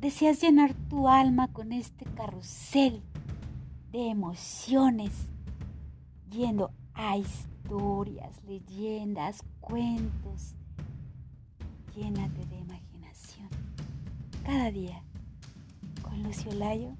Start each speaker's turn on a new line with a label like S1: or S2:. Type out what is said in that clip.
S1: deseas llenar tu alma con este carrusel de emociones, yendo a historias, leyendas, cuentos. Llénate de imaginación. Cada día con Lucio Layo